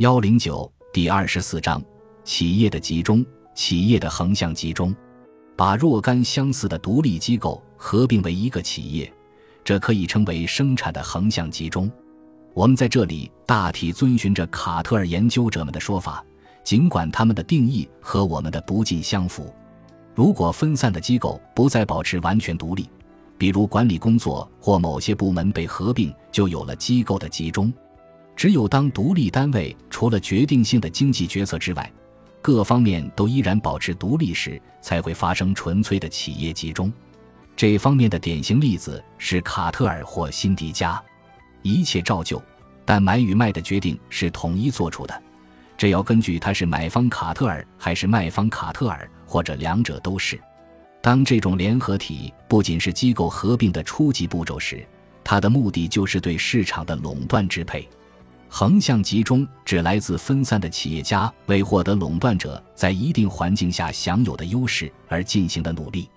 幺零九第二十四章：企业的集中，企业的横向集中，把若干相似的独立机构合并为一个企业，这可以称为生产的横向集中。我们在这里大体遵循着卡特尔研究者们的说法，尽管他们的定义和我们的不尽相符。如果分散的机构不再保持完全独立，比如管理工作或某些部门被合并，就有了机构的集中。只有当独立单位除了决定性的经济决策之外，各方面都依然保持独立时，才会发生纯粹的企业集中。这方面的典型例子是卡特尔或辛迪加。一切照旧，但买与卖的决定是统一做出的。这要根据他是买方卡特尔还是卖方卡特尔，或者两者都是。当这种联合体不仅是机构合并的初级步骤时，它的目的就是对市场的垄断支配。横向集中指来自分散的企业家为获得垄断者在一定环境下享有的优势而进行的努力。